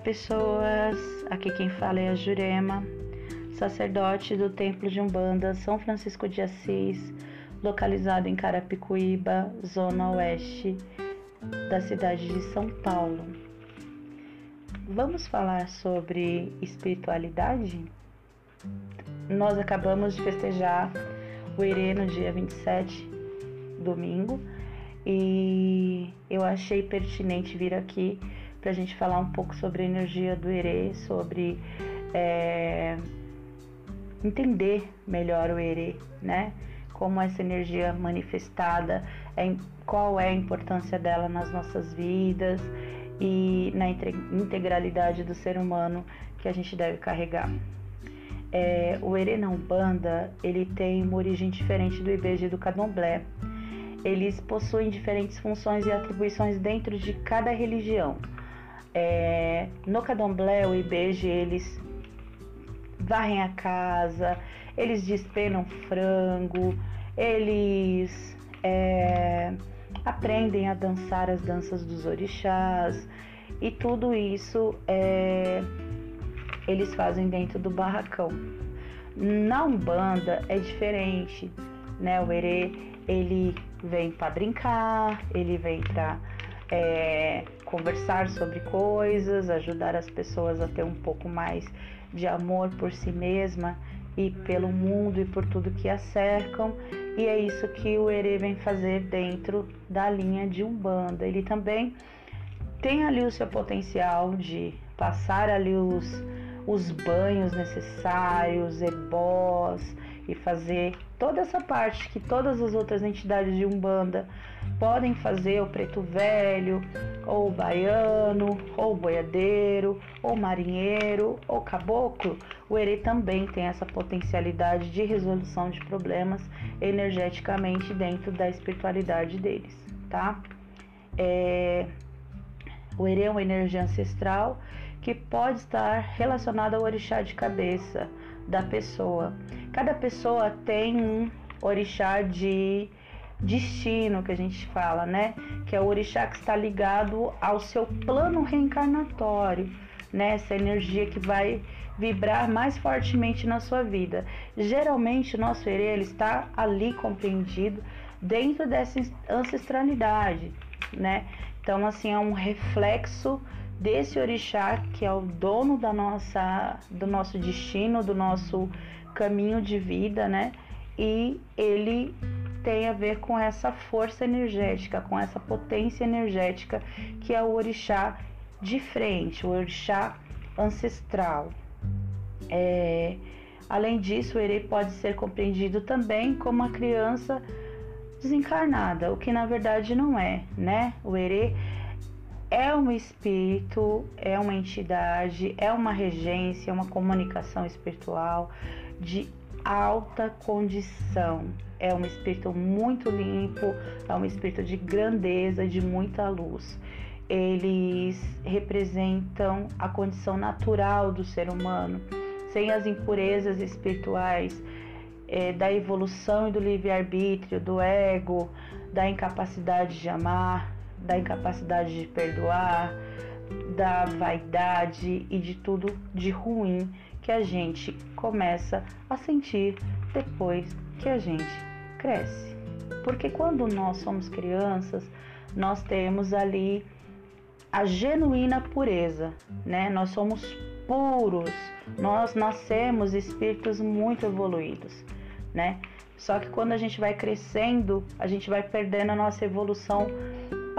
pessoas! Aqui quem fala é a Jurema, sacerdote do Templo de Umbanda São Francisco de Assis, localizado em Carapicuíba, zona oeste da cidade de São Paulo. Vamos falar sobre espiritualidade? Nós acabamos de festejar o Herê no dia 27, domingo, e eu achei pertinente vir aqui para a gente falar um pouco sobre a energia do Herê, sobre é, entender melhor o Herê, né? Como essa energia manifestada, é, qual é a importância dela nas nossas vidas e na integralidade do ser humano que a gente deve carregar. É, o Herê na Umbanda, ele tem uma origem diferente do IBG do Candomblé. Eles possuem diferentes funções e atribuições dentro de cada religião. É, no Cadomblé, o IBG, eles varrem a casa, eles despenam frango, eles é, aprendem a dançar as danças dos orixás e tudo isso é, eles fazem dentro do barracão. Na Umbanda é diferente, né? O Herê, ele vem para brincar, ele vem para é, conversar sobre coisas, ajudar as pessoas a ter um pouco mais de amor por si mesma e pelo mundo e por tudo que a cercam. E é isso que o Herê vem fazer dentro da linha de Umbanda. Ele também tem ali o seu potencial de passar ali os, os banhos necessários, ebós e fazer toda essa parte que todas as outras entidades de Umbanda podem fazer, o preto velho, ou o baiano, ou o boiadeiro, ou marinheiro, ou caboclo, o erê também tem essa potencialidade de resolução de problemas energeticamente dentro da espiritualidade deles, tá? É... O erê é uma energia ancestral que pode estar relacionada ao orixá de cabeça da pessoa. Cada pessoa tem um orixá de destino que a gente fala, né? Que é o orixá que está ligado ao seu plano reencarnatório, né? Essa energia que vai vibrar mais fortemente na sua vida. Geralmente o nosso erê ele está ali compreendido dentro dessa ancestralidade, né? Então assim é um reflexo desse orixá que é o dono da nossa do nosso destino, do nosso caminho de vida, né? E ele tem a ver com essa força energética, com essa potência energética que é o orixá de frente, o orixá ancestral. É, além disso, o Erê pode ser compreendido também como uma criança desencarnada, o que na verdade não é, né? O Erê é um espírito, é uma entidade, é uma regência, uma comunicação espiritual de alta condição. É um espírito muito limpo, é um espírito de grandeza, de muita luz. Eles representam a condição natural do ser humano, sem as impurezas espirituais, é, da evolução e do livre-arbítrio, do ego, da incapacidade de amar, da incapacidade de perdoar, da vaidade e de tudo de ruim que a gente começa a sentir depois que a gente cresce. Porque quando nós somos crianças, nós temos ali a genuína pureza, né? Nós somos puros, nós nascemos espíritos muito evoluídos, né? Só que quando a gente vai crescendo, a gente vai perdendo a nossa evolução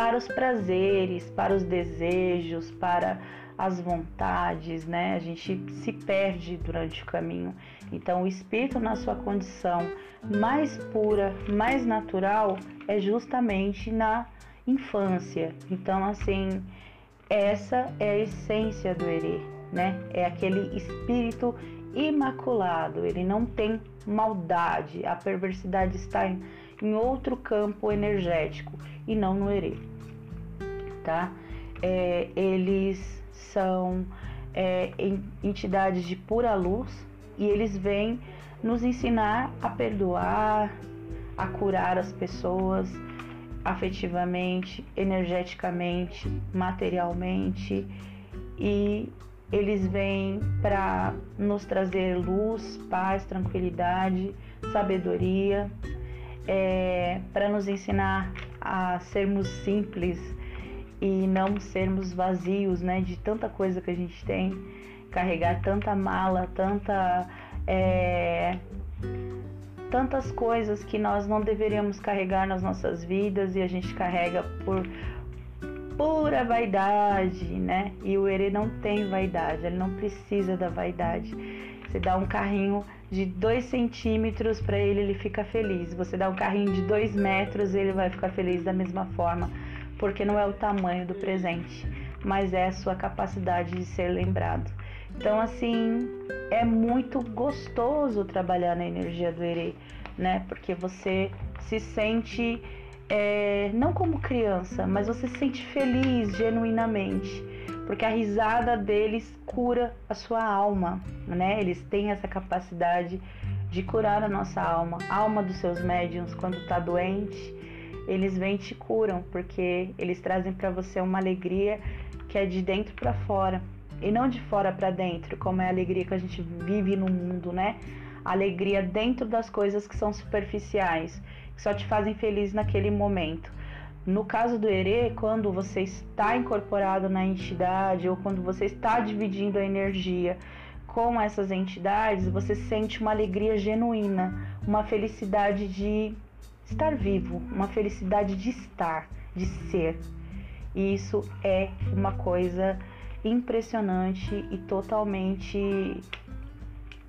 para os prazeres, para os desejos, para as vontades, né? A gente se perde durante o caminho. Então, o espírito, na sua condição mais pura, mais natural, é justamente na infância. Então, assim, essa é a essência do Herê, né? É aquele espírito imaculado, ele não tem maldade, a perversidade está em, em outro campo energético e não no Herê, tá? É, eles são é, entidades de pura luz e eles vêm nos ensinar a perdoar, a curar as pessoas afetivamente, energeticamente, materialmente e eles vêm para nos trazer luz, paz, tranquilidade, sabedoria, é, para nos ensinar a sermos simples e não sermos vazios, né, de tanta coisa que a gente tem, carregar tanta mala, tanta é, tantas coisas que nós não deveríamos carregar nas nossas vidas e a gente carrega por pura vaidade, né? E o Ere não tem vaidade, ele não precisa da vaidade. Você dá um carrinho de 2 centímetros para ele, ele fica feliz. Você dá um carrinho de 2 metros, ele vai ficar feliz da mesma forma, porque não é o tamanho do presente, mas é a sua capacidade de ser lembrado. Então, assim, é muito gostoso trabalhar na energia do Ere, né? Porque você se sente é, não como criança, mas você se sente feliz genuinamente, porque a risada deles cura a sua alma, né? Eles têm essa capacidade de curar a nossa alma, a alma dos seus médiums quando está doente, eles vêm e te curam, porque eles trazem para você uma alegria que é de dentro para fora e não de fora para dentro, como é a alegria que a gente vive no mundo, né? Alegria dentro das coisas que são superficiais que só te fazem feliz naquele momento. No caso do Ere, quando você está incorporado na entidade ou quando você está dividindo a energia com essas entidades, você sente uma alegria genuína, uma felicidade de estar vivo, uma felicidade de estar, de ser. E isso é uma coisa impressionante e totalmente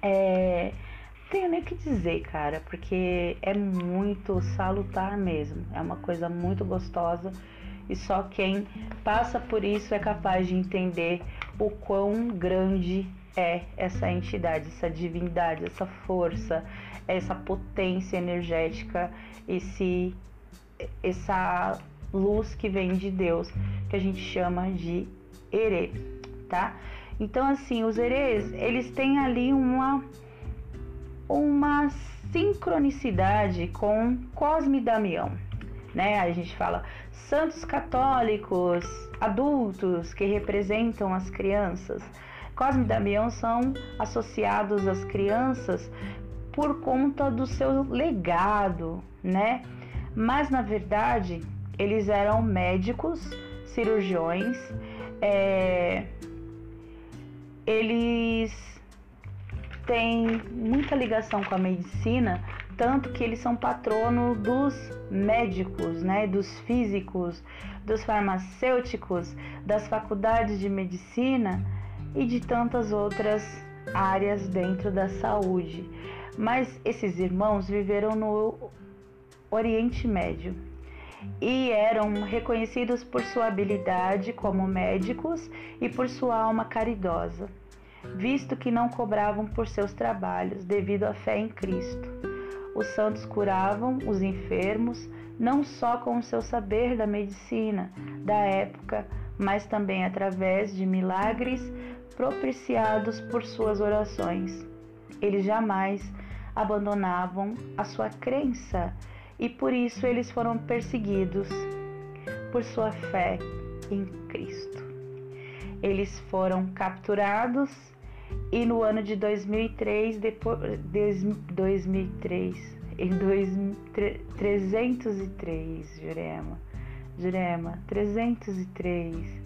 é, tenho nem o que dizer, cara, porque é muito salutar mesmo. É uma coisa muito gostosa e só quem passa por isso é capaz de entender o quão grande é essa entidade, essa divindade, essa força, essa potência energética, esse essa luz que vem de Deus, que a gente chama de Ere, tá? Então assim, os Eres, eles têm ali uma uma sincronicidade com Cosme Damião. Né? A gente fala santos católicos, adultos que representam as crianças. Cosme e Damião são associados às crianças por conta do seu legado, né? Mas na verdade eles eram médicos, cirurgiões, é... eles tem muita ligação com a medicina, tanto que eles são patrono dos médicos, né, dos físicos, dos farmacêuticos, das faculdades de medicina e de tantas outras áreas dentro da saúde. Mas esses irmãos viveram no Oriente Médio e eram reconhecidos por sua habilidade como médicos e por sua alma caridosa visto que não cobravam por seus trabalhos, devido à fé em Cristo. Os santos curavam os enfermos, não só com o seu saber da medicina da época, mas também através de milagres propiciados por suas orações. Eles jamais abandonavam a sua crença e por isso eles foram perseguidos por sua fé em Cristo. Eles foram capturados e no ano de 2003, depois, 2003, em 303, Jurema, Jurema, 303.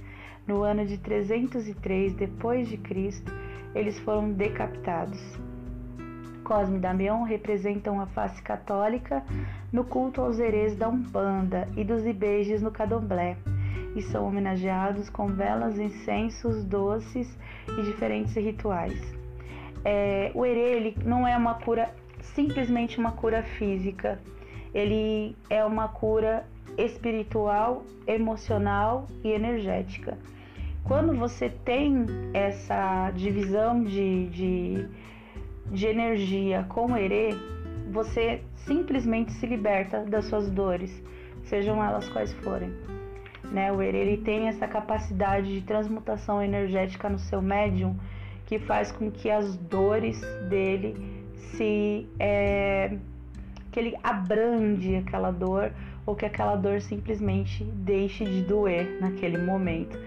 No ano de 303 depois de Cristo, eles foram decapitados. Cosme e Damião representam a face católica no culto aos herês da Umbanda e dos Ibejes no Cadomblé e são homenageados com velas, incensos, doces e diferentes rituais. É, o erê não é uma cura, simplesmente uma cura física, ele é uma cura espiritual, emocional e energética. Quando você tem essa divisão de, de, de energia com o erê, você simplesmente se liberta das suas dores, sejam elas quais forem. Né? O Ere ele tem essa capacidade de transmutação energética no seu médium que faz com que as dores dele se é, que ele abrande aquela dor ou que aquela dor simplesmente deixe de doer naquele momento.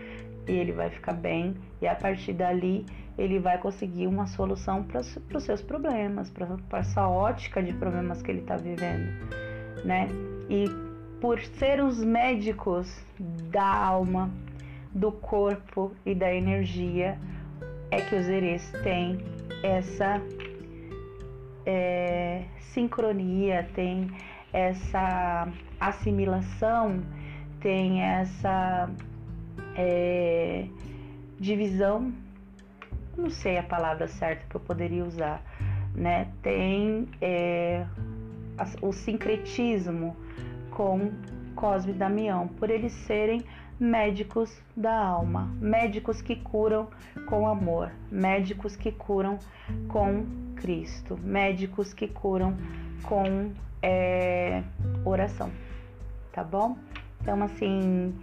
e ele vai ficar bem e a partir dali ele vai conseguir uma solução para os seus problemas, para essa ótica de problemas que ele está vivendo, né? E por ser os médicos da alma, do corpo e da energia, é que os erês têm essa é, sincronia, tem essa assimilação, tem essa é, divisão, não sei a palavra certa que eu poderia usar, né? Tem é, o sincretismo com Cosme e Damião, por eles serem médicos da alma, médicos que curam com amor, médicos que curam com Cristo, médicos que curam com é, oração, tá bom? Então, assim,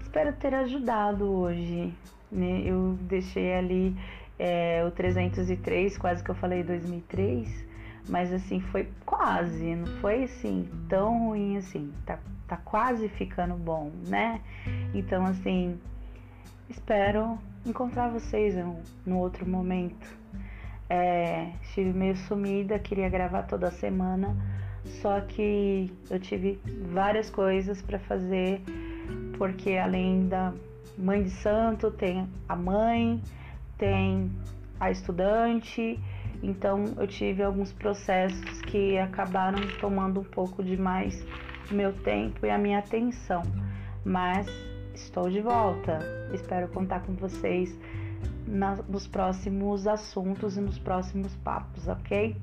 espero ter ajudado hoje. Né? Eu deixei ali é, o 303, quase que eu falei 2003, mas assim, foi quase, não foi assim tão ruim assim, tá, tá quase ficando bom, né? Então, assim, espero encontrar vocês no, no outro momento. É, estive meio sumida, queria gravar toda semana, só que eu tive várias coisas para fazer porque além da mãe de santo tem a mãe, tem a estudante, então eu tive alguns processos que acabaram tomando um pouco de mais meu tempo e a minha atenção. Mas estou de volta. Espero contar com vocês nos próximos assuntos e nos próximos papos, ok?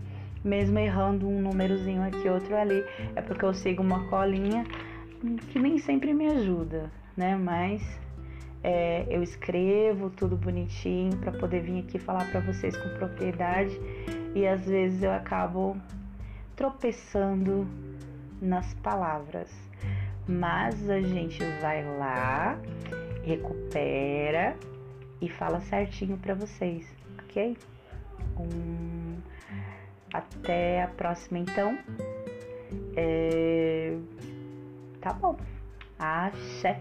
Mesmo errando um númerozinho aqui, outro ali, é porque eu sigo uma colinha que nem sempre me ajuda, né? Mas é, eu escrevo tudo bonitinho para poder vir aqui falar para vocês com propriedade e às vezes eu acabo tropeçando nas palavras. Mas a gente vai lá, recupera e fala certinho para vocês, ok? Um, até a próxima então. É, Tá bom. Axé.